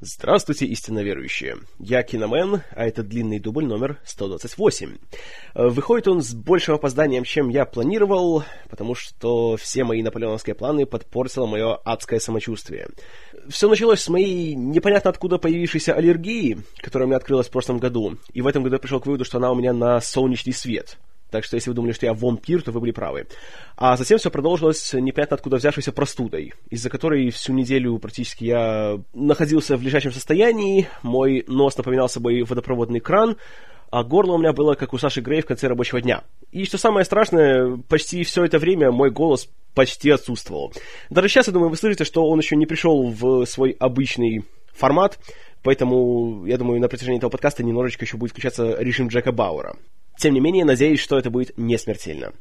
Здравствуйте, истинно верующие. Я Киномен, а это длинный дубль номер 128. Э, выходит он с большим опозданием, чем я планировал, потому что все мои наполеоновские планы подпортило мое адское самочувствие. Все началось с моей непонятно откуда появившейся аллергии, которая у меня открылась в прошлом году, и в этом году я пришел к выводу, что она у меня на солнечный свет. Так что если вы думали, что я вампир, то вы были правы. А затем все продолжилось непонятно откуда взявшейся простудой, из-за которой всю неделю практически я находился в лежачем состоянии, мой нос напоминал собой водопроводный кран, а горло у меня было, как у Саши Грей в конце рабочего дня. И что самое страшное, почти все это время мой голос почти отсутствовал. Даже сейчас, я думаю, вы слышите, что он еще не пришел в свой обычный формат, поэтому, я думаю, на протяжении этого подкаста немножечко еще будет включаться режим Джека Бауэра. Тем не менее, надеюсь, что это будет не смертельно.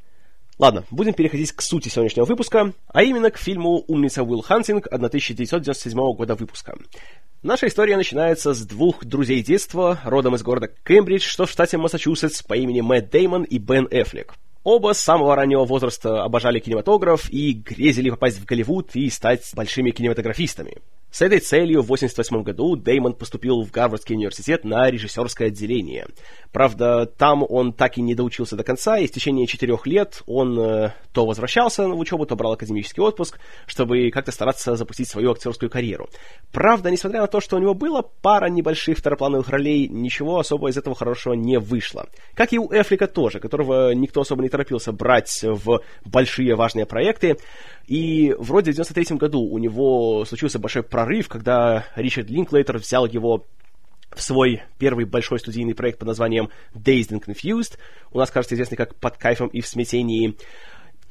Ладно, будем переходить к сути сегодняшнего выпуска, а именно к фильму «Умница Уилл Хантинг» 1997 года выпуска. Наша история начинается с двух друзей детства, родом из города Кембридж, что в штате Массачусетс, по имени Мэтт Деймон и Бен Эффлек. Оба с самого раннего возраста обожали кинематограф и грезили попасть в Голливуд и стать большими кинематографистами. С этой целью в 1988 году Деймон поступил в Гарвардский университет на режиссерское отделение. Правда, там он так и не доучился до конца, и в течение четырех лет он э, то возвращался в учебу, то брал академический отпуск, чтобы как-то стараться запустить свою актерскую карьеру. Правда, несмотря на то, что у него было пара небольших второплановых ролей, ничего особо из этого хорошего не вышло. Как и у Эфлика тоже, которого никто особо не торопился брать в большие важные проекты. И вроде в 93 году у него случился большой прорыв, когда Ричард Линклейтер взял его в свой первый большой студийный проект под названием Dazed and Confused. У нас, кажется, известный как «Под кайфом и в смятении».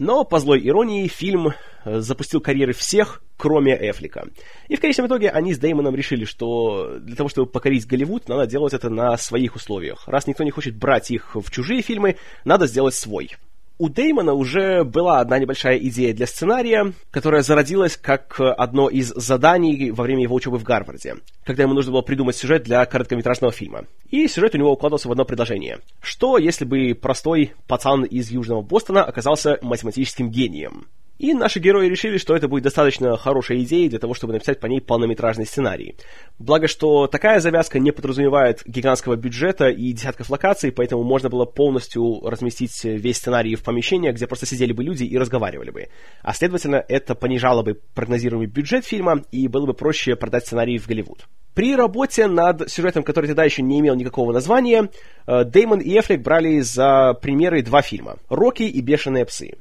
Но, по злой иронии, фильм э, запустил карьеры всех, кроме Эфлика. И в конечном итоге они с Деймоном решили, что для того, чтобы покорить Голливуд, надо делать это на своих условиях. Раз никто не хочет брать их в чужие фильмы, надо сделать свой у Деймона уже была одна небольшая идея для сценария, которая зародилась как одно из заданий во время его учебы в Гарварде, когда ему нужно было придумать сюжет для короткометражного фильма. И сюжет у него укладывался в одно предложение. Что, если бы простой пацан из Южного Бостона оказался математическим гением? И наши герои решили, что это будет достаточно хорошей идеей для того, чтобы написать по ней полнометражный сценарий. Благо, что такая завязка не подразумевает гигантского бюджета и десятков локаций, поэтому можно было полностью разместить весь сценарий в помещение, где просто сидели бы люди и разговаривали бы. А следовательно, это понижало бы прогнозируемый бюджет фильма и было бы проще продать сценарий в Голливуд. При работе над сюжетом, который тогда еще не имел никакого названия, э, Деймон и Эфлик брали за примеры два фильма «Рокки» и «Бешеные псы».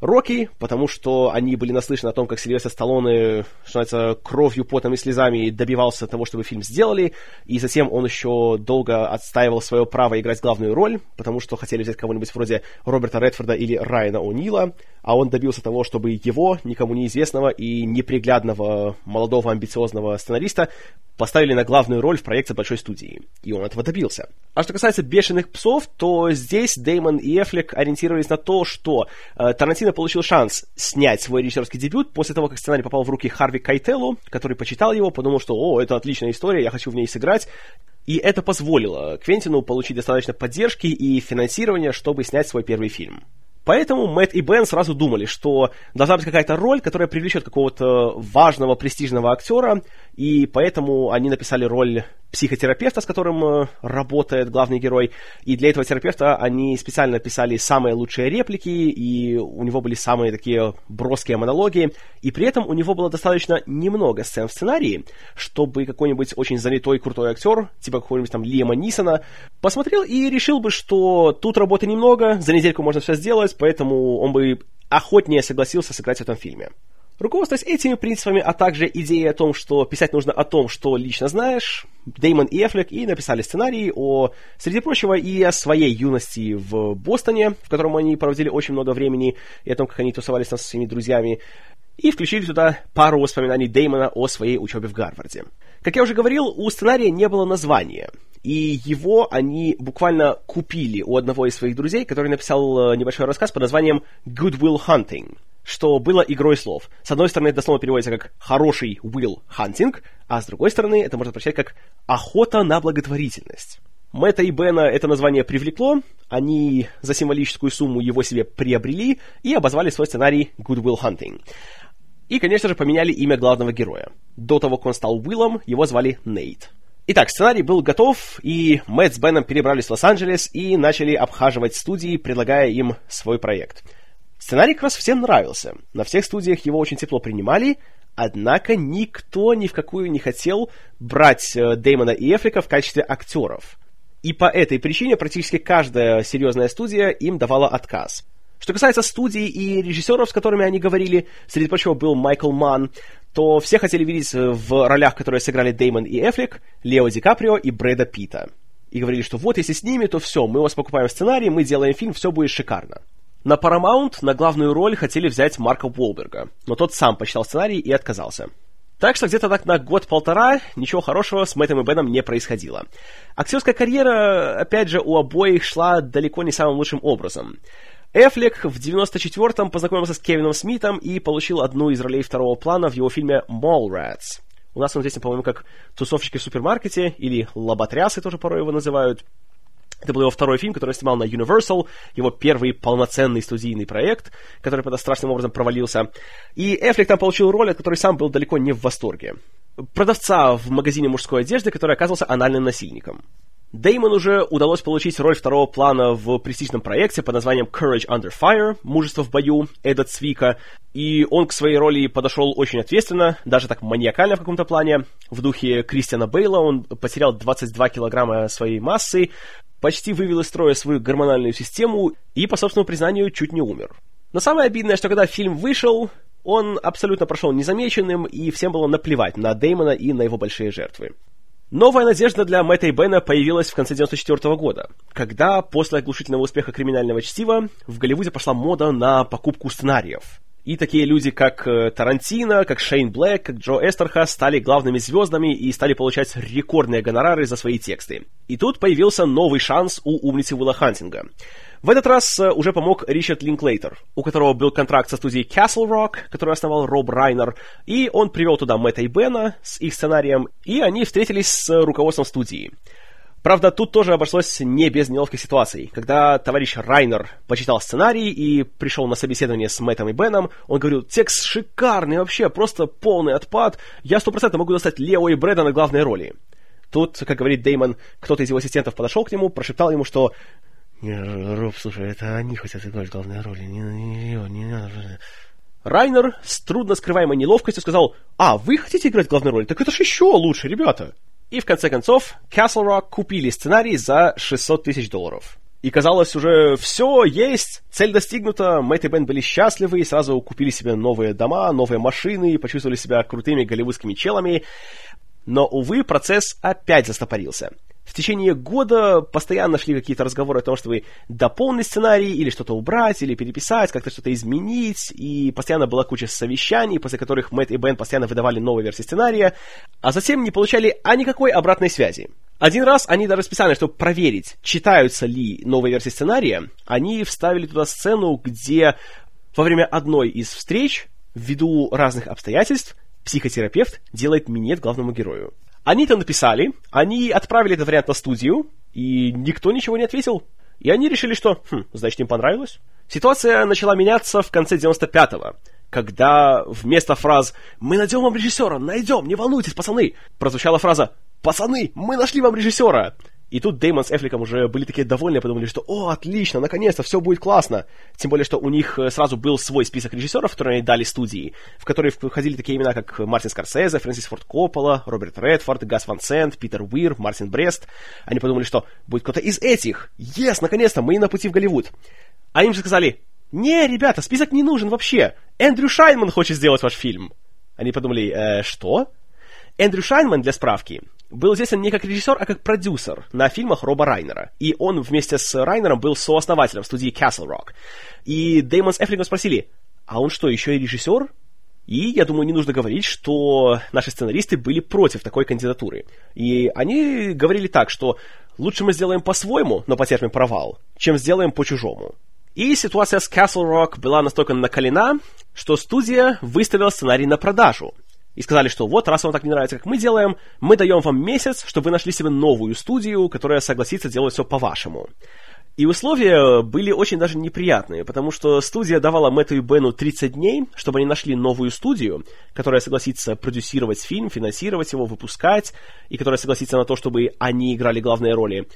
Рокки, потому что они были наслышаны о том, как Сильвестр Сталлоне, что называется, кровью, потом и слезами добивался того, чтобы фильм сделали, и затем он еще долго отстаивал свое право играть главную роль, потому что хотели взять кого-нибудь вроде Роберта Редфорда или Райана О'Нила, а он добился того, чтобы его, никому неизвестного и неприглядного молодого амбициозного сценариста поставили на главную роль в проекте большой студии. И он этого добился. А что касается «Бешеных псов», то здесь Деймон и Эфлик ориентировались на то, что э, Тарантино получил шанс снять свой режиссерский дебют после того, как сценарий попал в руки Харви Кайтеллу, который почитал его, подумал, что «О, это отличная история, я хочу в ней сыграть». И это позволило Квентину получить достаточно поддержки и финансирования, чтобы снять свой первый фильм. Поэтому Мэтт и Бен сразу думали, что должна быть какая-то роль, которая привлечет какого-то важного, престижного актера, и поэтому они написали роль психотерапевта, с которым э, работает главный герой. И для этого терапевта они специально писали самые лучшие реплики, и у него были самые такие броские монологи. И при этом у него было достаточно немного сцен в сценарии, чтобы какой-нибудь очень занятой крутой актер, типа какого-нибудь там Лиама Нисона, посмотрел и решил бы, что тут работы немного, за недельку можно все сделать, поэтому он бы охотнее согласился сыграть в этом фильме. Руководствуясь этими принципами, а также идеей о том, что писать нужно о том, что лично знаешь, Деймон и Эфлек и написали сценарий о, среди прочего, и о своей юности в Бостоне, в котором они проводили очень много времени, и о том, как они тусовались там со своими друзьями, и включили туда пару воспоминаний Деймона о своей учебе в Гарварде. Как я уже говорил, у сценария не было названия, и его они буквально купили у одного из своих друзей, который написал э, небольшой рассказ под названием «Good Will Hunting», что было игрой слов. С одной стороны, это дословно переводится как «хороший will hunting», а с другой стороны, это можно прочитать как «охота на благотворительность». Мэтта и Бена это название привлекло, они за символическую сумму его себе приобрели и обозвали свой сценарий Good Will Hunting. И, конечно же, поменяли имя главного героя. До того, как он стал Уиллом, его звали Нейт. Итак, сценарий был готов, и Мэтт с Беном перебрались в Лос-Анджелес и начали обхаживать студии, предлагая им свой проект. Сценарий как раз всем нравился. На всех студиях его очень тепло принимали, однако никто ни в какую не хотел брать э, Дэймона и Эфлика в качестве актеров. И по этой причине практически каждая серьезная студия им давала отказ. Что касается студий и режиссеров, с которыми они говорили, среди прочего был Майкл Манн, то все хотели видеть в ролях, которые сыграли Деймон и Эфлик, Лео Ди Каприо и Брэда Питта. И говорили, что вот если с ними, то все, мы вас покупаем сценарий, мы делаем фильм, все будет шикарно. На Paramount на главную роль хотели взять Марка Уолберга, но тот сам почитал сценарий и отказался. Так что где-то так на год-полтора ничего хорошего с Мэттом и Беном не происходило. Актерская карьера, опять же, у обоих шла далеко не самым лучшим образом. Эфлек в 94-м познакомился с Кевином Смитом и получил одну из ролей второго плана в его фильме «Mallrats». У нас он известен, по-моему, как «Тусовщики в супермаркете» или «Лоботрясы» тоже порой его называют. Это был его второй фильм, который снимал на Universal, его первый полноценный студийный проект, который тогда страшным образом провалился. И Эфлик там получил роль, от которой сам был далеко не в восторге. Продавца в магазине мужской одежды, который оказался анальным насильником. Деймон уже удалось получить роль второго плана в престижном проекте под названием Courage Under Fire, мужество в бою, Эда Цвика, и он к своей роли подошел очень ответственно, даже так маниакально в каком-то плане. В духе Кристиана Бейла он потерял 22 килограмма своей массы, почти вывел из строя свою гормональную систему и, по собственному признанию, чуть не умер. Но самое обидное, что когда фильм вышел, он абсолютно прошел незамеченным, и всем было наплевать на Деймона и на его большие жертвы. Новая надежда для Мэтта и Бена появилась в конце 94 года, когда после оглушительного успеха криминального чтива в Голливуде пошла мода на покупку сценариев. И такие люди, как э, Тарантино, как Шейн Блэк, как Джо Эстерха стали главными звездами и стали получать рекордные гонорары за свои тексты. И тут появился новый шанс у умницы Уилла Хантинга — в этот раз э, уже помог Ричард Линклейтер, у которого был контракт со студией Castle Rock, которую основал Роб Райнер, и он привел туда Мэтта и Бена с их сценарием, и они встретились с руководством студии. Правда, тут тоже обошлось не без неловких ситуаций. Когда товарищ Райнер почитал сценарий и пришел на собеседование с Мэттом и Беном, он говорил, текст шикарный вообще, просто полный отпад, я сто процентов могу достать Лео и Брэда на главной роли. Тут, как говорит Деймон, кто-то из его ассистентов подошел к нему, прошептал ему, что Роб, слушай, это они хотят играть главные роли, не, не, не, не надо. Райнер с трудно скрываемой неловкостью сказал, «А, вы хотите играть главную роль? Так это ж еще лучше, ребята!» И в конце концов, Castle Rock купили сценарий за 600 тысяч долларов. И казалось уже, все, есть, цель достигнута, Мэтт и Бен были счастливы и сразу купили себе новые дома, новые машины, и почувствовали себя крутыми голливудскими челами. Но, увы, процесс опять застопорился в течение года постоянно шли какие-то разговоры о том, чтобы дополнить сценарий, или что-то убрать, или переписать, как-то что-то изменить, и постоянно была куча совещаний, после которых Мэтт и Бен постоянно выдавали новые версии сценария, а затем не получали а никакой обратной связи. Один раз они даже специально, чтобы проверить, читаются ли новые версии сценария, они вставили туда сцену, где во время одной из встреч, ввиду разных обстоятельств, психотерапевт делает минет главному герою. Они это написали, они отправили этот вариант на студию, и никто ничего не ответил. И они решили, что, хм, значит, им понравилось. Ситуация начала меняться в конце 95-го, когда вместо фраз «Мы найдем вам режиссера, найдем, не волнуйтесь, пацаны!» прозвучала фраза «Пацаны, мы нашли вам режиссера!» И тут Дэймон с Эфликом уже были такие довольны, подумали, что «О, отлично, наконец-то, все будет классно!» Тем более, что у них э, сразу был свой список режиссеров, которые они дали студии, в которые входили такие имена, как Мартин Скорсезе, Фрэнсис Форд Коппола, Роберт Редфорд, Гас Ван Сент, Питер Уир, Мартин Брест. Они подумали, что будет кто-то из этих. Ес, наконец-то, мы на пути в Голливуд. А им же сказали «Не, ребята, список не нужен вообще. Эндрю Шайнман хочет сделать ваш фильм». Они подумали «Э, что?» Эндрю Шайнман, для справки, был известен не как режиссер, а как продюсер на фильмах Роба Райнера. И он вместе с Райнером был сооснователем студии Castle Rock. И Дэймон с Эфлигом спросили, а он что, еще и режиссер? И я думаю, не нужно говорить, что наши сценаристы были против такой кандидатуры. И они говорили так, что лучше мы сделаем по-своему, но потерпим провал, чем сделаем по-чужому. И ситуация с Castle Rock была настолько накалена, что студия выставила сценарий на продажу – и сказали, что вот, раз вам так не нравится, как мы делаем, мы даем вам месяц, чтобы вы нашли себе новую студию, которая согласится делать все по-вашему. И условия были очень даже неприятные, потому что студия давала Мэтту и Бену 30 дней, чтобы они нашли новую студию, которая согласится продюсировать фильм, финансировать его, выпускать, и которая согласится на то, чтобы они играли главные роли.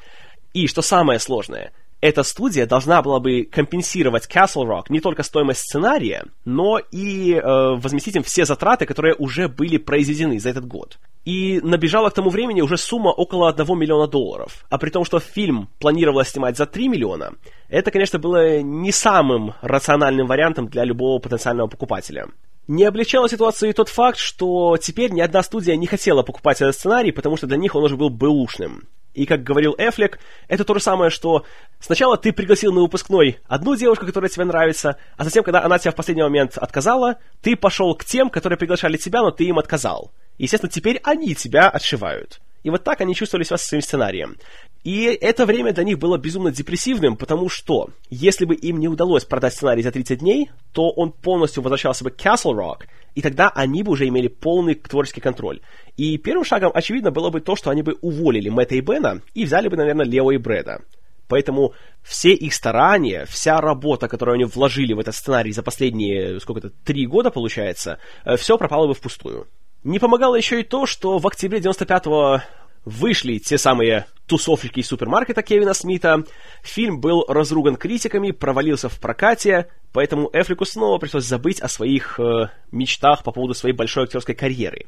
И, что самое сложное, эта студия должна была бы компенсировать Castle Rock не только стоимость сценария, но и э, возместить им все затраты, которые уже были произведены за этот год. И набежала к тому времени уже сумма около 1 миллиона долларов. А при том, что фильм планировалось снимать за 3 миллиона, это, конечно, было не самым рациональным вариантом для любого потенциального покупателя. Не облегчала ситуацию и тот факт, что теперь ни одна студия не хотела покупать этот сценарий, потому что для них он уже был бэушным. И, как говорил Эфлек, это то же самое, что сначала ты пригласил на выпускной одну девушку, которая тебе нравится, а затем, когда она тебя в последний момент отказала, ты пошел к тем, которые приглашали тебя, но ты им отказал. естественно, теперь они тебя отшивают. И вот так они чувствовали себя со своим сценарием. И это время для них было безумно депрессивным, потому что, если бы им не удалось продать сценарий за 30 дней, то он полностью возвращался бы к Castle Rock, и тогда они бы уже имели полный творческий контроль. И первым шагом, очевидно, было бы то, что они бы уволили Мэтта и Бена и взяли бы, наверное, Лео и Брэда. Поэтому все их старания, вся работа, которую они вложили в этот сценарий за последние, сколько-то, три года, получается, э, все пропало бы впустую. Не помогало еще и то, что в октябре 95-го вышли те самые тусовщики из супермаркета Кевина Смита, фильм был разруган критиками, провалился в прокате, поэтому Эфлику снова пришлось забыть о своих э, мечтах по поводу своей большой актерской карьеры.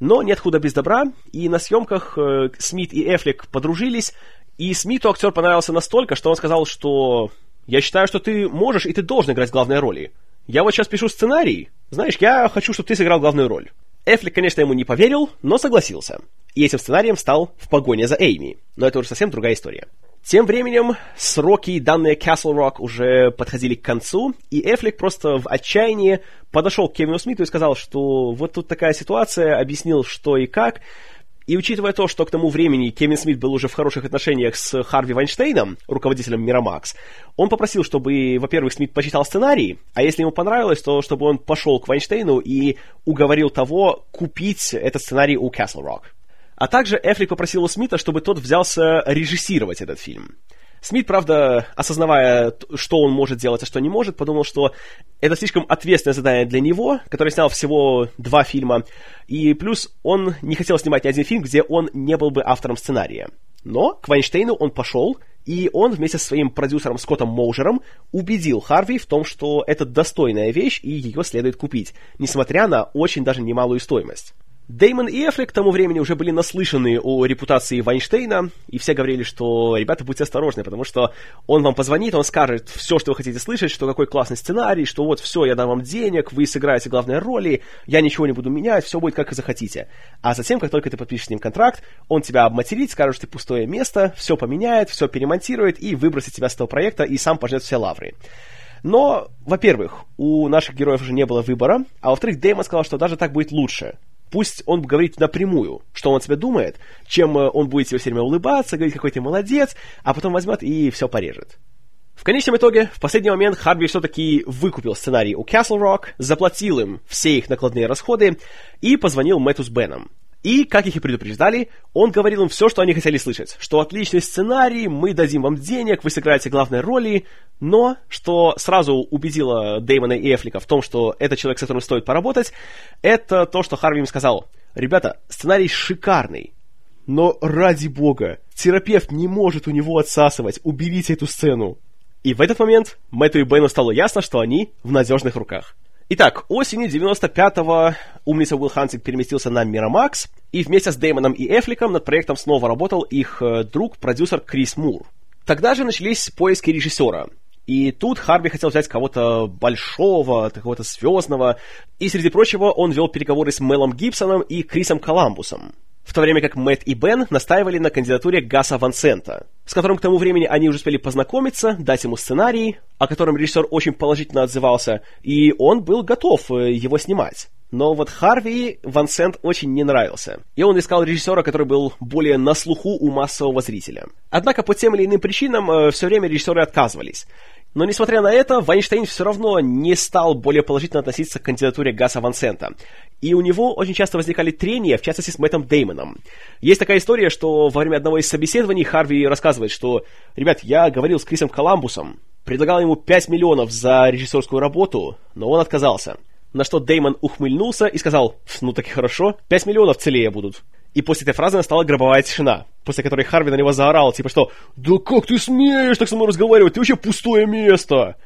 Но нет худа без добра, и на съемках э, Смит и Эфлик подружились, и Смиту актер понравился настолько, что он сказал, что «Я считаю, что ты можешь и ты должен играть главные роли. Я вот сейчас пишу сценарий, знаешь, я хочу, чтобы ты сыграл главную роль». Эфлик, конечно, ему не поверил, но согласился. И этим сценарием стал «В погоне за Эйми». Но это уже совсем другая история. Тем временем сроки, данные Castle Rock, уже подходили к концу, и Эфлик просто в отчаянии подошел к Кевину Смиту и сказал, что вот тут такая ситуация, объяснил, что и как, и учитывая то, что к тому времени Кевин Смит был уже в хороших отношениях с Харви Вайнштейном, руководителем Мирамакс, он попросил, чтобы, во-первых, Смит почитал сценарий, а если ему понравилось, то чтобы он пошел к Вайнштейну и уговорил того купить этот сценарий у Castle Rock. А также Эфлик попросил у Смита, чтобы тот взялся режиссировать этот фильм. Смит, правда, осознавая, что он может делать, а что не может, подумал, что это слишком ответственное задание для него, который снял всего два фильма, и плюс он не хотел снимать ни один фильм, где он не был бы автором сценария. Но к Вайнштейну он пошел, и он вместе со своим продюсером Скоттом Моужером убедил Харви в том, что это достойная вещь, и ее следует купить, несмотря на очень даже немалую стоимость. Деймон и Эфлик к тому времени уже были наслышаны о репутации Вайнштейна, и все говорили, что, ребята, будьте осторожны, потому что он вам позвонит, он скажет все, что вы хотите слышать, что какой классный сценарий, что вот все, я дам вам денег, вы сыграете главные роли, я ничего не буду менять, все будет как вы захотите. А затем, как только ты подпишешь с ним контракт, он тебя обматерит, скажет, что ты пустое место, все поменяет, все перемонтирует и выбросит тебя с этого проекта и сам пожнет все лавры. Но, во-первых, у наших героев уже не было выбора, а во-вторых, Дэймон сказал, что даже так будет лучше, Пусть он говорит напрямую, что он о тебе думает, чем э, он будет тебе все время улыбаться, говорить, какой ты молодец, а потом возьмет и все порежет. В конечном итоге, в последний момент Харви все-таки выкупил сценарий у Castle Rock, заплатил им все их накладные расходы и позвонил Мэтту с Беном. И, как их и предупреждали, он говорил им все, что они хотели слышать. Что отличный сценарий, мы дадим вам денег, вы сыграете главные роли, но, что сразу убедило Дэймона и Эфлика в том, что это человек, с которым стоит поработать, это то, что Харви им сказал. Ребята, сценарий шикарный, но ради бога, терапевт не может у него отсасывать, уберите эту сцену. И в этот момент Мэтту и Бену стало ясно, что они в надежных руках. Итак, осенью 95-го умница Уилл Хантинг переместился на Мирамакс, и вместе с Дэймоном и Аффлеком над проектом снова работал их э, друг, продюсер Крис Мур. Тогда же начались поиски режиссера. И тут Харви хотел взять кого-то большого, какого-то звездного, и, среди прочего, он вел переговоры с Мелом Гибсоном и Крисом Коламбусом в то время как Мэтт и Бен настаивали на кандидатуре Гаса Ван Сента, с которым к тому времени они уже успели познакомиться, дать ему сценарий, о котором режиссер очень положительно отзывался, и он был готов э, его снимать. Но вот Харви Ван Сент очень не нравился, и он искал режиссера, который был более на слуху у массового зрителя. Однако по тем или иным причинам э, все время режиссеры отказывались. Но, несмотря на это, Вайнштейн все равно не стал более положительно относиться к кандидатуре Гаса Ван Сента. И у него очень часто возникали трения, в частности, с Мэттом Деймоном. Есть такая история, что во время одного из собеседований Харви рассказывает, что «Ребят, я говорил с Крисом Коламбусом, предлагал ему 5 миллионов за режиссерскую работу, но он отказался». На что Деймон ухмыльнулся и сказал «Ну так и хорошо, 5 миллионов целее будут». И после этой фразы настала гробовая тишина, после которой Харви на него заорал, типа что «Да как ты смеешь так со мной разговаривать? Ты вообще пустое место!»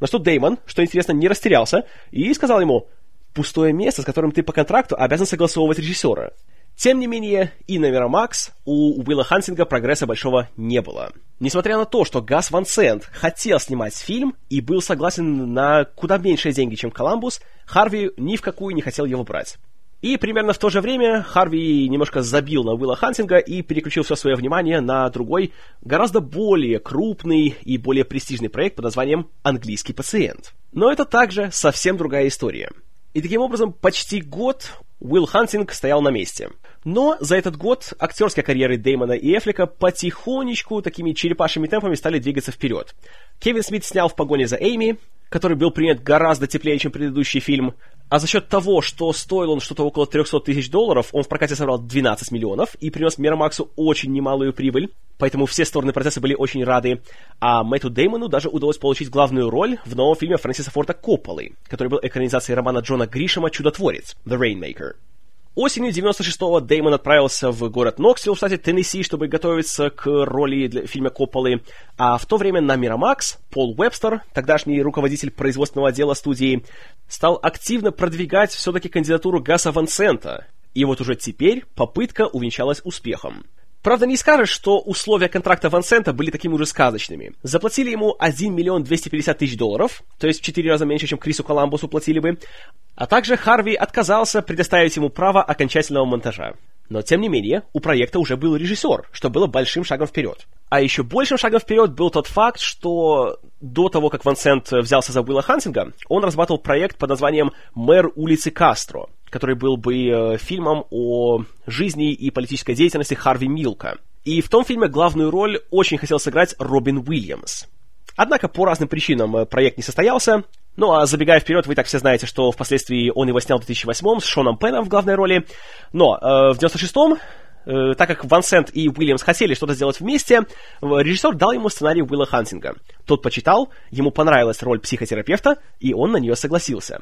На что Деймон, что интересно, не растерялся и сказал ему «Пустое место, с которым ты по контракту обязан согласовывать режиссера». Тем не менее, и на Мирамакс у Уилла Хантинга прогресса большого не было. Несмотря на то, что Гас Ван Сент хотел снимать фильм и был согласен на куда меньшие деньги, чем Коламбус, Харви ни в какую не хотел его брать. И примерно в то же время Харви немножко забил на Уилла Хантинга и переключил все свое внимание на другой, гораздо более крупный и более престижный проект под названием «Английский пациент». Но это также совсем другая история. И таким образом почти год Уилл Хантинг стоял на месте. Но за этот год актерские карьеры Дэймона и Эфлика потихонечку, такими черепашьими темпами стали двигаться вперед. Кевин Смит снял «В погоне за Эйми», который был принят гораздо теплее, чем предыдущий фильм. А за счет того, что стоил он что-то около 300 тысяч долларов, он в прокате собрал 12 миллионов и принес Мирамаксу очень немалую прибыль. Поэтому все стороны процесса были очень рады. А Мэтту Деймону даже удалось получить главную роль в новом фильме Фрэнсиса Форда Копполы, который был экранизацией романа Джона Гришема «Чудотворец» «The Rainmaker». Осенью 96-го Дэймон отправился в город Ноксвилл в штате Теннесси, чтобы готовиться к роли для фильма Копполы, а в то время на Мирамакс Пол Уэбстер, тогдашний руководитель производственного отдела студии, стал активно продвигать все-таки кандидатуру Гаса Ван Сента, и вот уже теперь попытка увенчалась успехом. Правда, не скажешь, что условия контракта Ван Сента были такими уже сказочными. Заплатили ему 1 миллион 250 тысяч долларов, то есть в 4 раза меньше, чем Крису Коламбусу платили бы, а также Харви отказался предоставить ему право окончательного монтажа. Но, тем не менее, у проекта уже был режиссер, что было большим шагом вперед. А еще большим шагом вперед был тот факт, что до того, как Ван Сент взялся за Уилла Хантинга, он разрабатывал проект под названием «Мэр улицы Кастро», который был бы э, фильмом о жизни и политической деятельности Харви Милка. И в том фильме главную роль очень хотел сыграть Робин Уильямс. Однако по разным причинам э, проект не состоялся. Ну а забегая вперед, вы так все знаете, что впоследствии он его снял в 2008 с Шоном Пеном в главной роли. Но э, в 96-м э, так как Ван Сент и Уильямс хотели что-то сделать вместе, режиссер дал ему сценарий Уилла Хантинга. Тот почитал, ему понравилась роль психотерапевта, и он на нее согласился.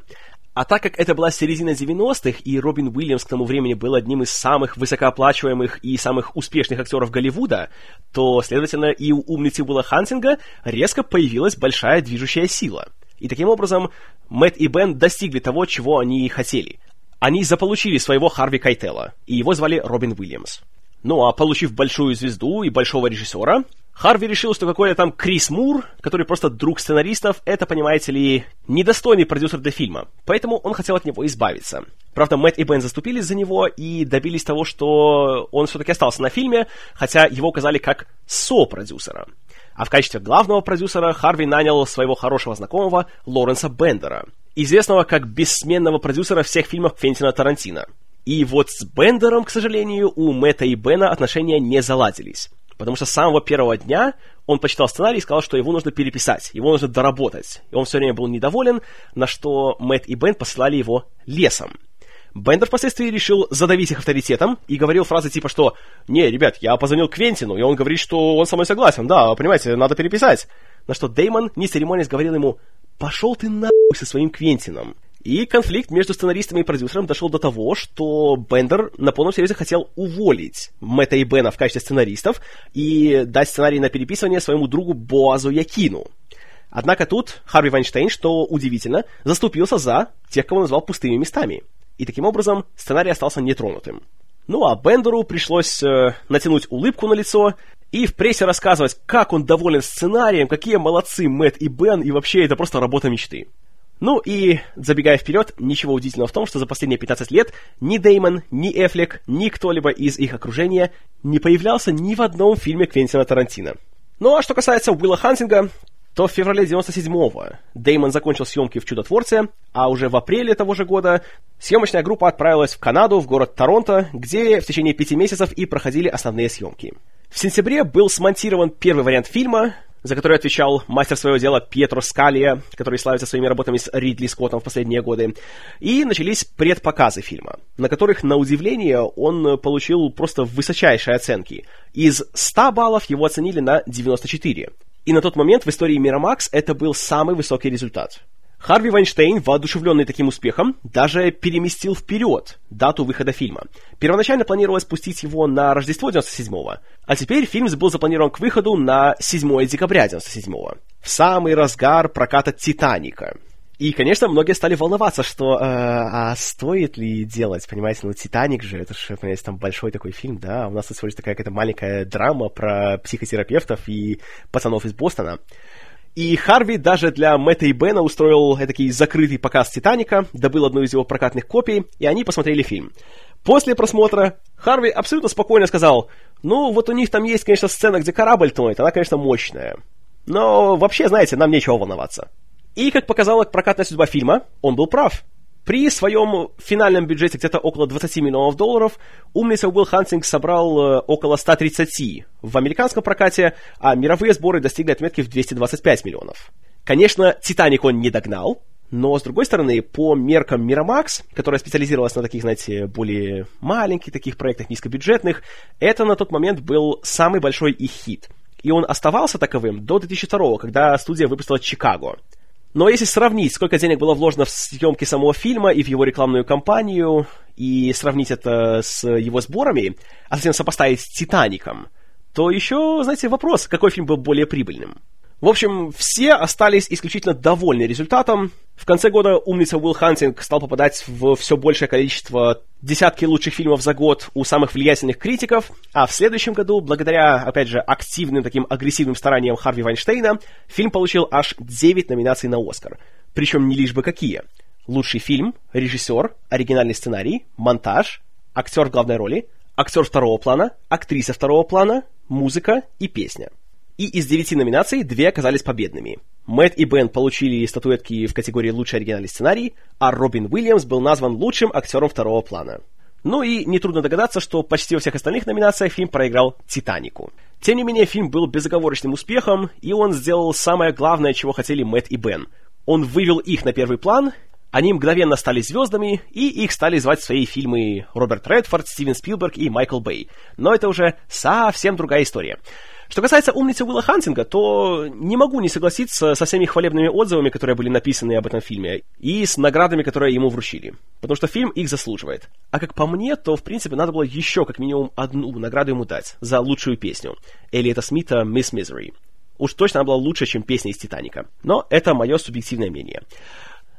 А так как это была середина 90-х, и Робин Уильямс к тому времени был одним из самых высокооплачиваемых и самых успешных актеров Голливуда, то, следовательно, и у умницы Уилла Хантинга резко появилась большая движущая сила. И таким образом Мэтт и Бен достигли того, чего они хотели. Они заполучили своего Харви Кайтела, и его звали Робин Уильямс. Ну а получив большую звезду и большого режиссера, Харви решил, что какой-то там Крис Мур, который просто друг сценаристов, это, понимаете ли, недостойный продюсер для фильма. Поэтому он хотел от него избавиться. Правда, Мэтт и Бен заступились за него и добились того, что он все-таки остался на фильме, хотя его указали как со-продюсера. А в качестве главного продюсера Харви нанял своего хорошего знакомого Лоренса Бендера, известного как бессменного продюсера всех фильмов Квентина Тарантино. И вот с Бендером, к сожалению, у Мэтта и Бена отношения не заладились. Потому что с самого первого дня он почитал сценарий и сказал, что его нужно переписать, его нужно доработать. И он все время был недоволен, на что Мэтт и Бен посылали его лесом. Бендер впоследствии решил задавить их авторитетом и говорил фразы типа, что «Не, ребят, я позвонил Квентину, и он говорит, что он со мной согласен, да, понимаете, надо переписать». На что Деймон, не церемонясь, говорил ему «Пошел ты нахуй со своим Квентином». И конфликт между сценаристами и продюсером дошел до того, что Бендер на полном серьезе хотел уволить Мэтта и Бена в качестве сценаристов и дать сценарий на переписывание своему другу Боазу Якину. Однако тут Харви Вайнштейн, что удивительно, заступился за тех, кого назвал пустыми местами. И таким образом сценарий остался нетронутым. Ну а Бендеру пришлось э, натянуть улыбку на лицо и в прессе рассказывать, как он доволен сценарием, какие молодцы Мэтт и Бен, и вообще это просто работа мечты. Ну и, забегая вперед, ничего удивительного в том, что за последние 15 лет ни Деймон, ни Эфлек, ни кто-либо из их окружения не появлялся ни в одном фильме Квентина Тарантино. Ну а что касается Уилла Хантинга, то в феврале 97-го Деймон закончил съемки в «Чудотворце», а уже в апреле того же года съемочная группа отправилась в Канаду, в город Торонто, где в течение пяти месяцев и проходили основные съемки. В сентябре был смонтирован первый вариант фильма, за который отвечал мастер своего дела Пьетро Скалия, который славится своими работами с Ридли Скоттом в последние годы. И начались предпоказы фильма, на которых, на удивление, он получил просто высочайшие оценки. Из 100 баллов его оценили на 94. И на тот момент в истории Miramax это был самый высокий результат. Харви Вайнштейн, воодушевленный таким успехом, даже переместил вперед дату выхода фильма. Первоначально планировалось пустить его на Рождество 97-го, а теперь фильм был запланирован к выходу на 7 декабря 97-го, в самый разгар проката «Титаника». И, конечно, многие стали волноваться, что э, а стоит ли делать, понимаете, ну «Титаник» же, это же, понимаете, там большой такой фильм, да, у нас всего лишь такая какая-то маленькая драма про психотерапевтов и пацанов из Бостона. И Харви даже для Мэтта и Бена устроил такой закрытый показ «Титаника», добыл одну из его прокатных копий, и они посмотрели фильм. После просмотра Харви абсолютно спокойно сказал, ну, вот у них там есть, конечно, сцена, где корабль тонет, она, конечно, мощная. Но вообще, знаете, нам нечего волноваться. И, как показала прокатная судьба фильма, он был прав. При своем финальном бюджете где-то около 20 миллионов долларов умница Уилл Хантинг собрал э, около 130 в американском прокате, а мировые сборы достигли отметки в 225 миллионов. Конечно, «Титаник» он не догнал, но, с другой стороны, по меркам Miramax, которая специализировалась на таких, знаете, более маленьких таких проектах, низкобюджетных, это на тот момент был самый большой их хит. И он оставался таковым до 2002 когда студия выпустила «Чикаго». Но если сравнить, сколько денег было вложено в съемки самого фильма и в его рекламную кампанию, и сравнить это с его сборами, а затем сопоставить с «Титаником», то еще, знаете, вопрос, какой фильм был более прибыльным. В общем, все остались исключительно довольны результатом. В конце года умница Уилл Хантинг стал попадать в все большее количество десятки лучших фильмов за год у самых влиятельных критиков, а в следующем году, благодаря, опять же, активным таким агрессивным стараниям Харви Вайнштейна, фильм получил аж 9 номинаций на Оскар. Причем не лишь бы какие. Лучший фильм, режиссер, оригинальный сценарий, монтаж, актер в главной роли, актер второго плана, актриса второго плана, музыка и песня – и из девяти номинаций две оказались победными. Мэтт и Бен получили статуэтки в категории «Лучший оригинальный сценарий», а Робин Уильямс был назван лучшим актером второго плана. Ну и нетрудно догадаться, что почти во всех остальных номинациях фильм проиграл «Титанику». Тем не менее, фильм был безоговорочным успехом, и он сделал самое главное, чего хотели Мэтт и Бен. Он вывел их на первый план, они мгновенно стали звездами, и их стали звать в свои фильмы Роберт Редфорд, Стивен Спилберг и Майкл Бэй. Но это уже совсем другая история. Что касается умницы Уилла Хантинга, то не могу не согласиться со всеми хвалебными отзывами, которые были написаны об этом фильме, и с наградами, которые ему вручили. Потому что фильм их заслуживает. А как по мне, то, в принципе, надо было еще как минимум одну награду ему дать за лучшую песню. Элиэта Смита «Miss Misery». Уж точно она была лучше, чем песня из «Титаника». Но это мое субъективное мнение.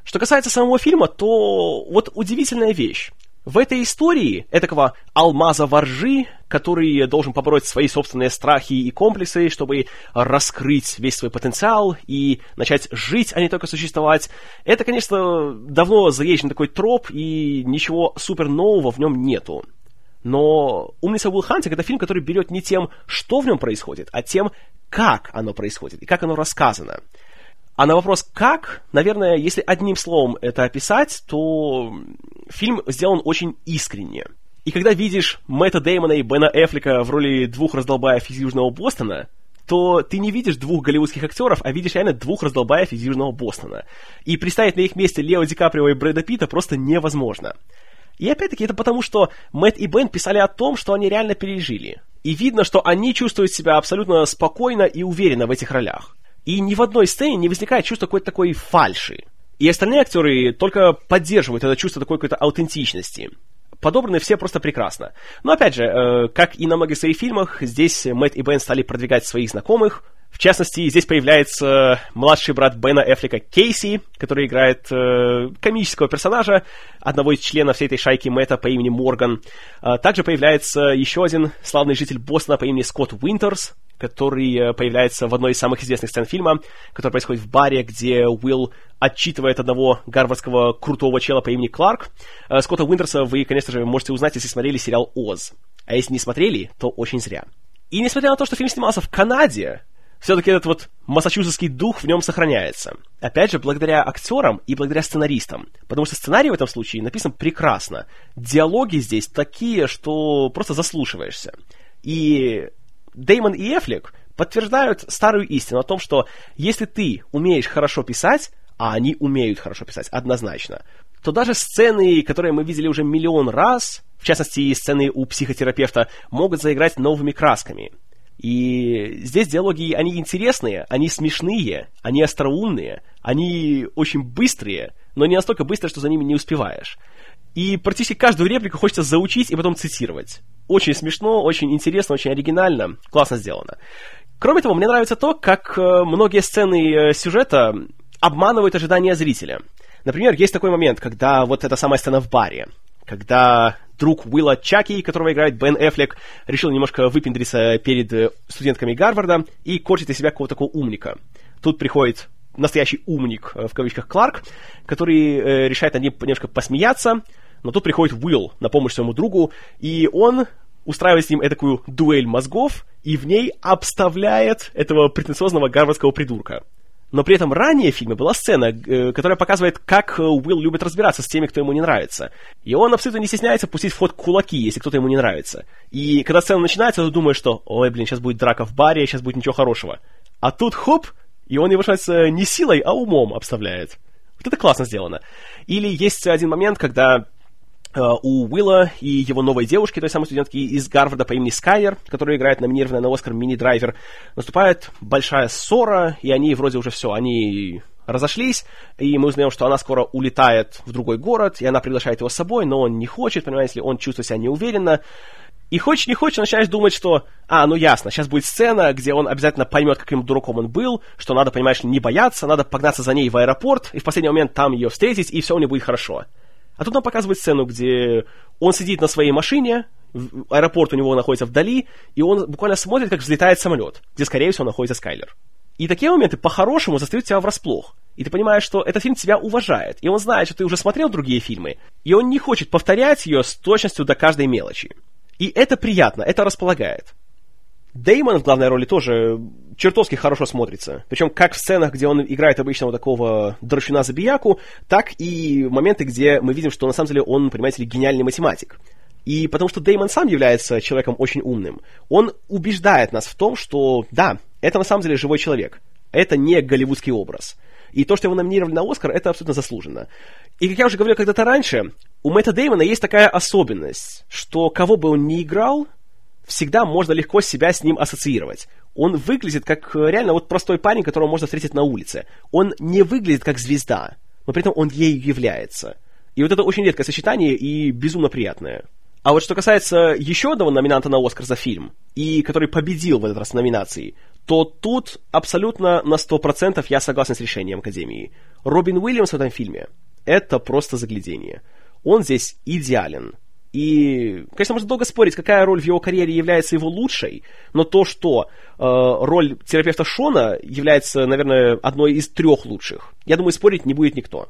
Что касается самого фильма, то вот удивительная вещь. В этой истории этакого алмаза воржи, который должен побороть свои собственные страхи и комплексы, чтобы раскрыть весь свой потенциал и начать жить, а не только существовать, это, конечно, давно заезжен такой троп, и ничего супер нового в нем нету. Но «Умница Уилл Хантинг» — это фильм, который берет не тем, что в нем происходит, а тем, как оно происходит и как оно рассказано. А на вопрос «как?», наверное, если одним словом это описать, то фильм сделан очень искренне. И когда видишь Мэтта Деймона и Бена Эфлика в роли двух раздолбаев из Южного Бостона, то ты не видишь двух голливудских актеров, а видишь реально двух раздолбаев из Южного Бостона. И представить на их месте Лео Ди Каприо и Брэда Питта просто невозможно. И опять-таки это потому, что Мэтт и Бен писали о том, что они реально пережили. И видно, что они чувствуют себя абсолютно спокойно и уверенно в этих ролях. И ни в одной сцене не возникает чувство какой-то такой фальши. И остальные актеры только поддерживают это чувство такой какой-то аутентичности. Подобраны все просто прекрасно. Но опять же, э, как и на многих своих фильмах, здесь Мэтт и Бен стали продвигать своих знакомых, в частности, здесь появляется младший брат Бена Эфлика Кейси, который играет э, комического персонажа, одного из членов всей этой шайки Мэтта по имени Морган. А также появляется еще один славный житель Бостона по имени Скотт Уинтерс, который э, появляется в одной из самых известных сцен фильма, который происходит в баре, где Уилл отчитывает одного гарвардского крутого чела по имени Кларк. Э, Скотта Уинтерса вы, конечно же, можете узнать, если смотрели сериал «Оз». А если не смотрели, то очень зря. И несмотря на то, что фильм снимался в Канаде, все-таки этот вот массачусетский дух в нем сохраняется. Опять же, благодаря актерам и благодаря сценаристам. Потому что сценарий в этом случае написан прекрасно. Диалоги здесь такие, что просто заслушиваешься. И Деймон и Эфлик подтверждают старую истину о том, что если ты умеешь хорошо писать, а они умеют хорошо писать, однозначно, то даже сцены, которые мы видели уже миллион раз, в частности, сцены у психотерапевта, могут заиграть новыми красками. И здесь диалоги, они интересные, они смешные, они остроумные, они очень быстрые, но не настолько быстрые, что за ними не успеваешь. И практически каждую реплику хочется заучить и потом цитировать. Очень смешно, очень интересно, очень оригинально, классно сделано. Кроме того, мне нравится то, как э, многие сцены э, сюжета обманывают ожидания зрителя. Например, есть такой момент, когда вот эта самая сцена в баре, когда друг Уилла Чаки, которого играет Бен Эффлек, решил немножко выпендриться перед э, студентками Гарварда и корчит из себя какого-то такого умника. Тут приходит настоящий умник, в кавычках, Кларк, который решает над ним немножко посмеяться, но тут приходит Уилл на помощь своему другу, и он устраивает с ним такую дуэль мозгов, и в ней обставляет этого претенциозного гарвардского придурка. Но при этом ранее в фильме была сцена, э, которая показывает, как э, Уилл любит разбираться с теми, кто ему не нравится. И он абсолютно не стесняется пустить в ход кулаки, если кто-то ему не нравится. И когда сцена начинается, ты думаешь, что «Ой, блин, сейчас будет драка в баре, сейчас будет ничего хорошего». А тут хоп, и он его, шансится не силой, а умом обставляет. Вот это классно сделано. Или есть один момент, когда у Уилла и его новой девушки, той самой студентки из Гарварда по имени Скайер, которая играет номинированная на Оскар мини-драйвер, наступает большая ссора, и они вроде уже все, они разошлись, и мы узнаем, что она скоро улетает в другой город, и она приглашает его с собой, но он не хочет, понимаете ли, он чувствует себя неуверенно, и хочешь не хочешь, начинаешь думать, что, а, ну ясно, сейчас будет сцена, где он обязательно поймет, каким дураком он был, что надо, понимаешь, не бояться, надо погнаться за ней в аэропорт, и в последний момент там ее встретить, и все у нее будет хорошо. А тут нам показывают сцену, где он сидит на своей машине, аэропорт у него находится вдали, и он буквально смотрит, как взлетает самолет, где, скорее всего, находится Скайлер. И такие моменты по-хорошему застают тебя врасплох. И ты понимаешь, что этот фильм тебя уважает, и он знает, что ты уже смотрел другие фильмы, и он не хочет повторять ее с точностью до каждой мелочи. И это приятно, это располагает. Деймон в главной роли тоже чертовски хорошо смотрится. Причем как в сценах, где он играет обычного такого дрочуна-забияку, так и моменты, где мы видим, что на самом деле он, понимаете ли, гениальный математик. И потому что Деймон сам является человеком очень умным, он убеждает нас в том, что да, это на самом деле живой человек. Это не голливудский образ. И то, что его номинировали на Оскар, это абсолютно заслуженно. И, как я уже говорил когда-то раньше, у Мэтта Деймона есть такая особенность, что кого бы он ни играл, всегда можно легко себя с ним ассоциировать. Он выглядит как э, реально вот простой парень, которого можно встретить на улице. Он не выглядит как звезда, но при этом он ею является. И вот это очень редкое сочетание и безумно приятное. А вот что касается еще одного номинанта на Оскар за фильм, и который победил в этот раз в номинации, то тут абсолютно на 100% я согласен с решением Академии. Робин Уильямс в этом фильме — это просто заглядение. Он здесь идеален. И, конечно, можно долго спорить, какая роль в его карьере является его лучшей, но то, что э, роль терапевта Шона является, наверное, одной из трех лучших, я думаю, спорить не будет никто.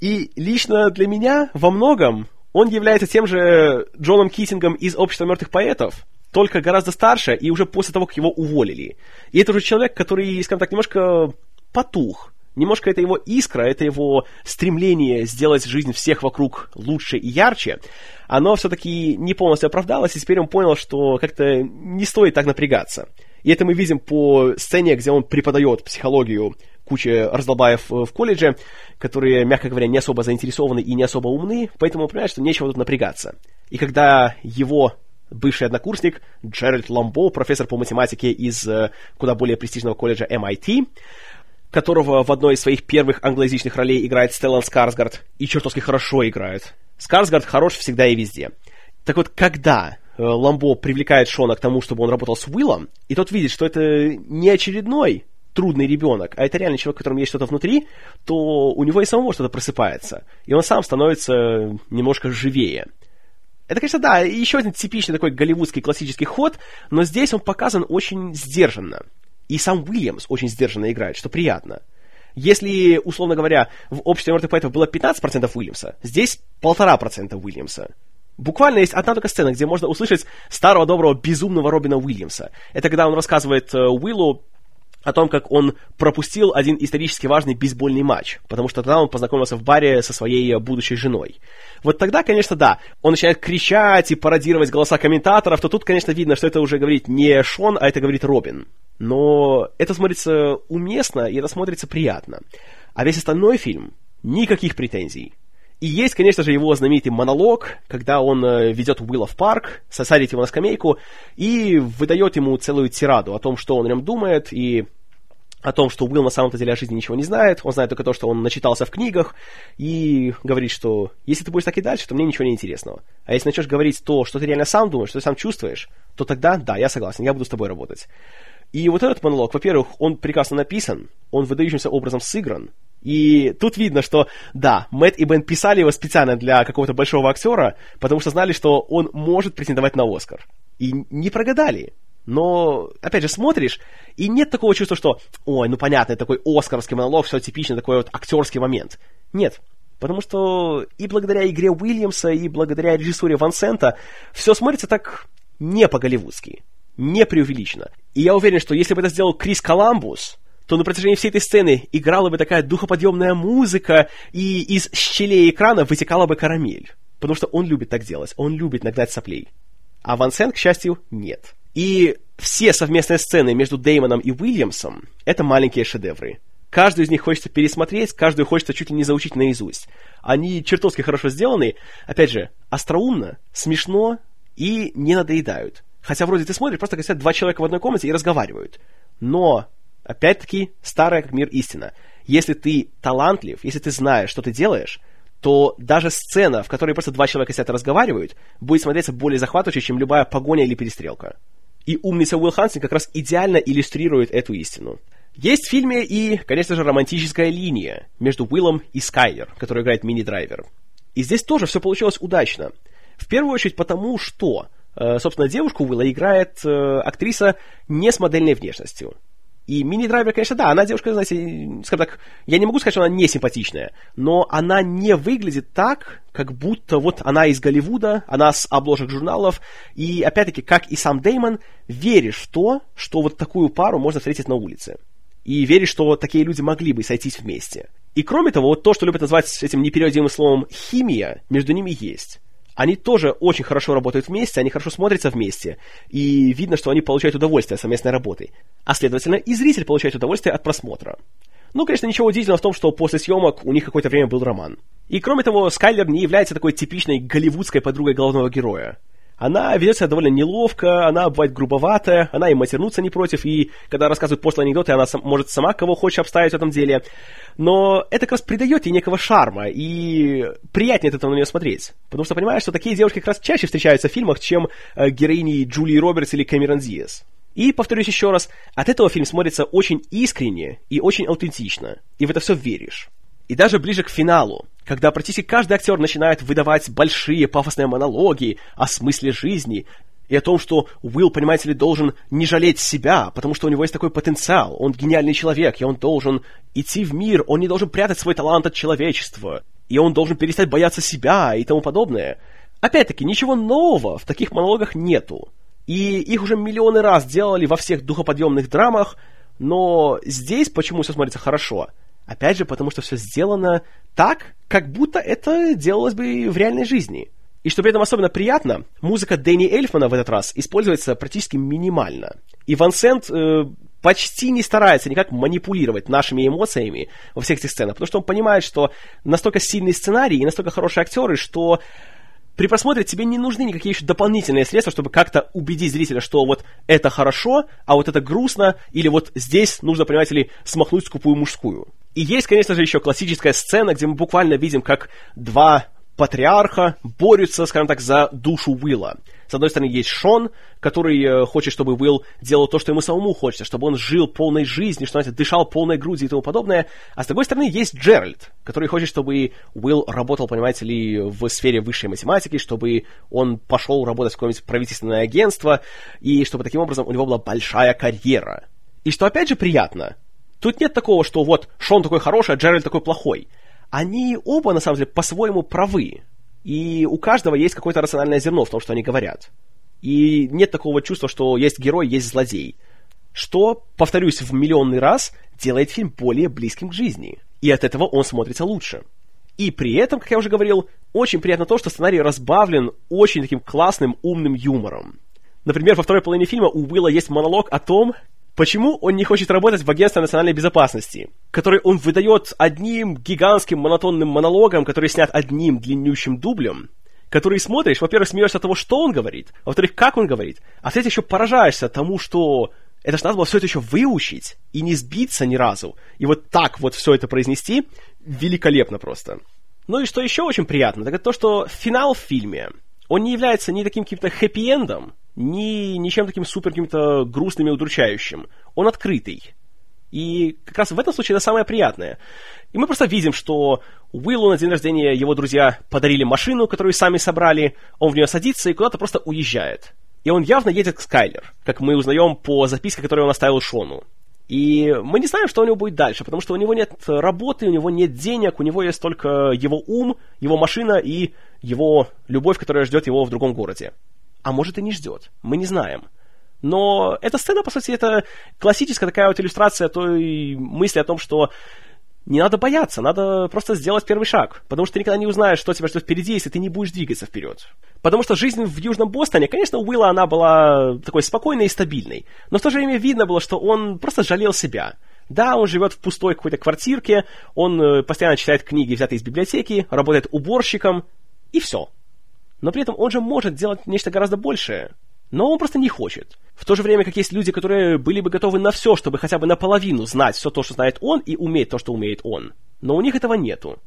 И лично для меня во многом он является тем же Джоном Китингом из «Общества мертвых поэтов», только гораздо старше и уже после того, как его уволили. И это уже человек, который, скажем так, немножко потух Немножко это его искра, это его стремление сделать жизнь всех вокруг лучше и ярче, оно все-таки не полностью оправдалось, и теперь он понял, что как-то не стоит так напрягаться. И это мы видим по сцене, где он преподает психологию куче раздолбаев в колледже, которые, мягко говоря, не особо заинтересованы и не особо умны, поэтому он понимает, что нечего тут напрягаться. И когда его бывший однокурсник Джеральд Ламбо, профессор по математике из э, куда более престижного колледжа MIT, которого в одной из своих первых англоязычных ролей играет Стеллан Скарсгард, и чертовски хорошо играет. Скарсгард хорош всегда и везде. Так вот, когда э, Ламбо привлекает Шона к тому, чтобы он работал с Уиллом, и тот видит, что это не очередной трудный ребенок, а это реально человек, в котором есть что-то внутри, то у него и самого что-то просыпается. И он сам становится немножко живее. Это, конечно, да, еще один типичный такой голливудский классический ход, но здесь он показан очень сдержанно. И сам Уильямс очень сдержанно играет, что приятно. Если, условно говоря, в обществе мертвых поэтов было 15% Уильямса, здесь полтора процента Уильямса. Буквально есть одна только сцена, где можно услышать старого доброго безумного Робина Уильямса. Это когда он рассказывает э, Уиллу о том, как он пропустил один исторически важный бейсбольный матч, потому что тогда он познакомился в баре со своей будущей женой. Вот тогда, конечно, да, он начинает кричать и пародировать голоса комментаторов, то тут, конечно, видно, что это уже говорит не Шон, а это говорит Робин. Но это смотрится уместно, и это смотрится приятно. А весь остальной фильм — никаких претензий. И есть, конечно же, его знаменитый монолог, когда он э, ведет Уилла в парк, сосадит его на скамейку и выдает ему целую тираду о том, что он о нем думает, и о том, что Уилл на самом-то деле о жизни ничего не знает, он знает только то, что он начитался в книгах, и говорит, что если ты будешь так и дальше, то мне ничего не интересного. А если начнешь говорить то, что ты реально сам думаешь, что ты сам чувствуешь, то тогда, да, я согласен, я буду с тобой работать. И вот этот монолог, во-первых, он прекрасно написан, он выдающимся образом сыгран, и тут видно, что, да, Мэтт и Бен писали его специально для какого-то большого актера, потому что знали, что он может претендовать на Оскар. И не прогадали. Но, опять же, смотришь, и нет такого чувства, что, ой, ну понятно, это такой оскаровский монолог, все типично, такой вот актерский момент. Нет. Потому что и благодаря игре Уильямса, и благодаря режиссуре Ван Сента все смотрится так не по-голливудски, не преувеличено. И я уверен, что если бы это сделал Крис Коламбус, то на протяжении всей этой сцены играла бы такая духоподъемная музыка, и из щелей экрана вытекала бы карамель. Потому что он любит так делать, он любит нагнать соплей. А Ван Сен, к счастью, нет. И все совместные сцены между Деймоном и Уильямсом — это маленькие шедевры. Каждую из них хочется пересмотреть, каждую хочется чуть ли не заучить наизусть. Они чертовски хорошо сделаны, опять же, остроумно, смешно и не надоедают. Хотя вроде ты смотришь, просто сидят два человека в одной комнате и разговаривают. Но Опять-таки, старая как мир истина. Если ты талантлив, если ты знаешь, что ты делаешь, то даже сцена, в которой просто два человека сидят и разговаривают, будет смотреться более захватывающе, чем любая погоня или перестрелка. И умница Уилл Хансен как раз идеально иллюстрирует эту истину. Есть в фильме и, конечно же, романтическая линия между Уиллом и Скайлер, который играет мини-драйвер. И здесь тоже все получилось удачно. В первую очередь потому, что, собственно, девушку Уилла играет э, актриса не с модельной внешностью. И мини-драйвер, конечно, да, она девушка, знаете, скажем так, я не могу сказать, что она не симпатичная, но она не выглядит так, как будто вот она из Голливуда, она с обложек журналов, и опять-таки, как и сам Деймон, веришь в то, что вот такую пару можно встретить на улице. И веришь, что такие люди могли бы сойтись вместе. И кроме того, вот то, что любят назвать этим непереводимым словом «химия», между ними есть они тоже очень хорошо работают вместе, они хорошо смотрятся вместе, и видно, что они получают удовольствие от совместной работы. А следовательно, и зритель получает удовольствие от просмотра. Ну, конечно, ничего удивительного в том, что после съемок у них какое-то время был роман. И кроме того, Скайлер не является такой типичной голливудской подругой главного героя. Она ведет себя довольно неловко, она бывает грубоватая, она и матернуться не против, и когда рассказывает пошлые анекдоты, она сам, может сама кого хочет обставить в этом деле. Но это как раз придает ей некого шарма, и приятнее этого на нее смотреть. Потому что понимаешь, что такие девушки как раз чаще встречаются в фильмах, чем э, героини Джулии Робертс или Кэмерон Диас. И, повторюсь еще раз, от этого фильм смотрится очень искренне и очень аутентично, и в это все веришь. И даже ближе к финалу, когда практически каждый актер начинает выдавать большие пафосные монологи о смысле жизни и о том, что Уилл, понимаете ли, должен не жалеть себя, потому что у него есть такой потенциал, он гениальный человек, и он должен идти в мир, он не должен прятать свой талант от человечества, и он должен перестать бояться себя и тому подобное. Опять-таки, ничего нового в таких монологах нету. И их уже миллионы раз делали во всех духоподъемных драмах, но здесь почему все смотрится хорошо – Опять же, потому что все сделано так, как будто это делалось бы в реальной жизни. И что при этом особенно приятно, музыка Дэнни Эльфмана в этот раз используется практически минимально. И Ван Сент э, почти не старается никак манипулировать нашими эмоциями во всех этих сценах, потому что он понимает, что настолько сильный сценарий и настолько хорошие актеры, что при просмотре тебе не нужны никакие еще дополнительные средства, чтобы как-то убедить зрителя, что вот это хорошо, а вот это грустно, или вот здесь нужно, понимаете ли, смахнуть скупую мужскую. И есть, конечно же, еще классическая сцена, где мы буквально видим, как два патриарха борются, скажем так, за душу Уилла. С одной стороны, есть Шон, который э, хочет, чтобы Уилл делал то, что ему самому хочется, чтобы он жил полной жизнью, что знаете, дышал полной грудью и тому подобное. А с другой стороны, есть Джеральд, который хочет, чтобы Уилл работал, понимаете ли, в сфере высшей математики, чтобы он пошел работать в какое-нибудь правительственное агентство, и чтобы таким образом у него была большая карьера. И что опять же приятно, тут нет такого, что вот Шон такой хороший, а Джеральд такой плохой. Они оба, на самом деле, по-своему правы. И у каждого есть какое-то рациональное зерно в том, что они говорят. И нет такого чувства, что есть герой, есть злодей. Что, повторюсь в миллионный раз, делает фильм более близким к жизни. И от этого он смотрится лучше. И при этом, как я уже говорил, очень приятно то, что сценарий разбавлен очень таким классным, умным юмором. Например, во второй половине фильма у Уилла есть монолог о том, Почему он не хочет работать в агентстве национальной безопасности, который он выдает одним гигантским монотонным монологом, который снят одним длиннющим дублем, который смотришь, во-первых, смеешься от того, что он говорит, а во-вторых, как он говорит, а в-третьих, еще поражаешься тому, что это же надо было все это еще выучить и не сбиться ни разу. И вот так вот все это произнести великолепно просто. Ну и что еще очень приятно, так это то, что финал в фильме, он не является ни таким каким-то хэппи-эндом, ни ничем таким супер каким-то грустным и удручающим. Он открытый. И как раз в этом случае это самое приятное. И мы просто видим, что Уиллу на день рождения его друзья подарили машину, которую сами собрали, он в нее садится и куда-то просто уезжает. И он явно едет к Скайлер, как мы узнаем по записке, которую он оставил Шону. И мы не знаем, что у него будет дальше, потому что у него нет работы, у него нет денег, у него есть только его ум, его машина и его любовь, которая ждет его в другом городе а может и не ждет. Мы не знаем. Но эта сцена, по сути, это классическая такая вот иллюстрация той мысли о том, что не надо бояться, надо просто сделать первый шаг, потому что ты никогда не узнаешь, что тебя ждет впереди, если ты не будешь двигаться вперед. Потому что жизнь в Южном Бостоне, конечно, у Уилла она была такой спокойной и стабильной, но в то же время видно было, что он просто жалел себя. Да, он живет в пустой какой-то квартирке, он э, постоянно читает книги, взятые из библиотеки, работает уборщиком, и все но при этом он же может делать нечто гораздо большее. Но он просто не хочет. В то же время, как есть люди, которые были бы готовы на все, чтобы хотя бы наполовину знать все то, что знает он, и уметь то, что умеет он. Но у них этого нету.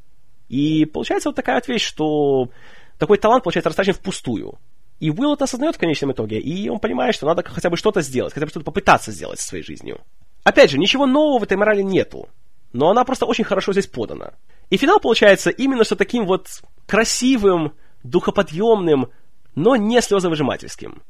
И получается вот такая вот вещь, что такой талант, получается, растрачен впустую. И Уилл это осознает в конечном итоге, и он понимает, что надо хотя бы что-то сделать, хотя бы что-то попытаться сделать со своей жизнью. Опять же, ничего нового в этой морали нету, но она просто очень хорошо здесь подана. И финал получается именно что таким вот красивым, духоподъемным, но не слезовыжимательским.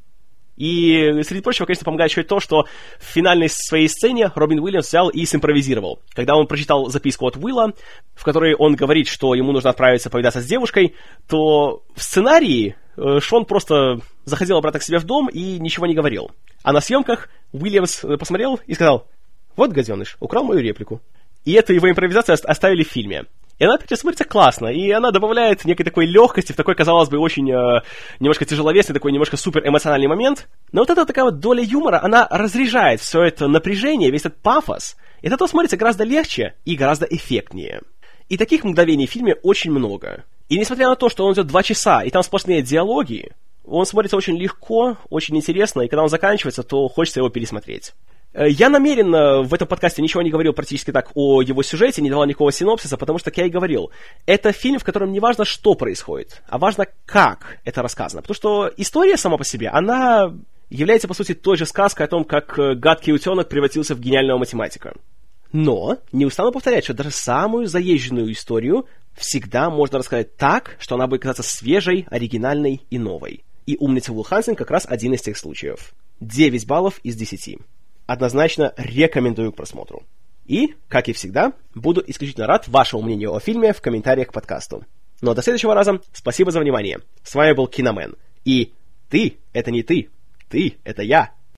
И, среди прочего, конечно, помогает еще и то, что в финальной своей сцене Робин Уильямс взял и симпровизировал. Когда он прочитал записку от Уилла, в которой он говорит, что ему нужно отправиться повидаться с девушкой, то в сценарии э, Шон просто заходил обратно к себе в дом и ничего не говорил. А на съемках Уильямс э, посмотрел и сказал, вот гаденыш, украл мою реплику. И эту его импровизацию оставили в фильме. И она, опять смотрится классно, и она добавляет некой такой легкости в такой, казалось бы, очень э, немножко тяжеловесный, такой немножко супер эмоциональный момент. Но вот эта такая вот доля юмора, она разряжает все это напряжение, весь этот пафос. И это то смотрится гораздо легче и гораздо эффектнее. И таких мгновений в фильме очень много. И несмотря на то, что он идет два часа, и там сплошные диалоги, он смотрится очень легко, очень интересно, и когда он заканчивается, то хочется его пересмотреть. Э, я намеренно в этом подкасте ничего не говорил практически так о его сюжете, не давал никакого синопсиса, потому что, как я и говорил, это фильм, в котором не важно, что происходит, а важно, как это рассказано. Потому что история сама по себе, она является, по сути, той же сказкой о том, как э, гадкий утенок превратился в гениального математика. Но не устану повторять, что даже самую заезженную историю всегда можно рассказать так, что она будет казаться свежей, оригинальной и новой. И «Умница Вул Хансен» как раз один из тех случаев. 9 баллов из 10 однозначно рекомендую к просмотру. И, как и всегда, буду исключительно рад вашему мнению о фильме в комментариях к подкасту. Ну а до следующего раза спасибо за внимание. С вами был Киномен. И ты — это не ты, ты — это я.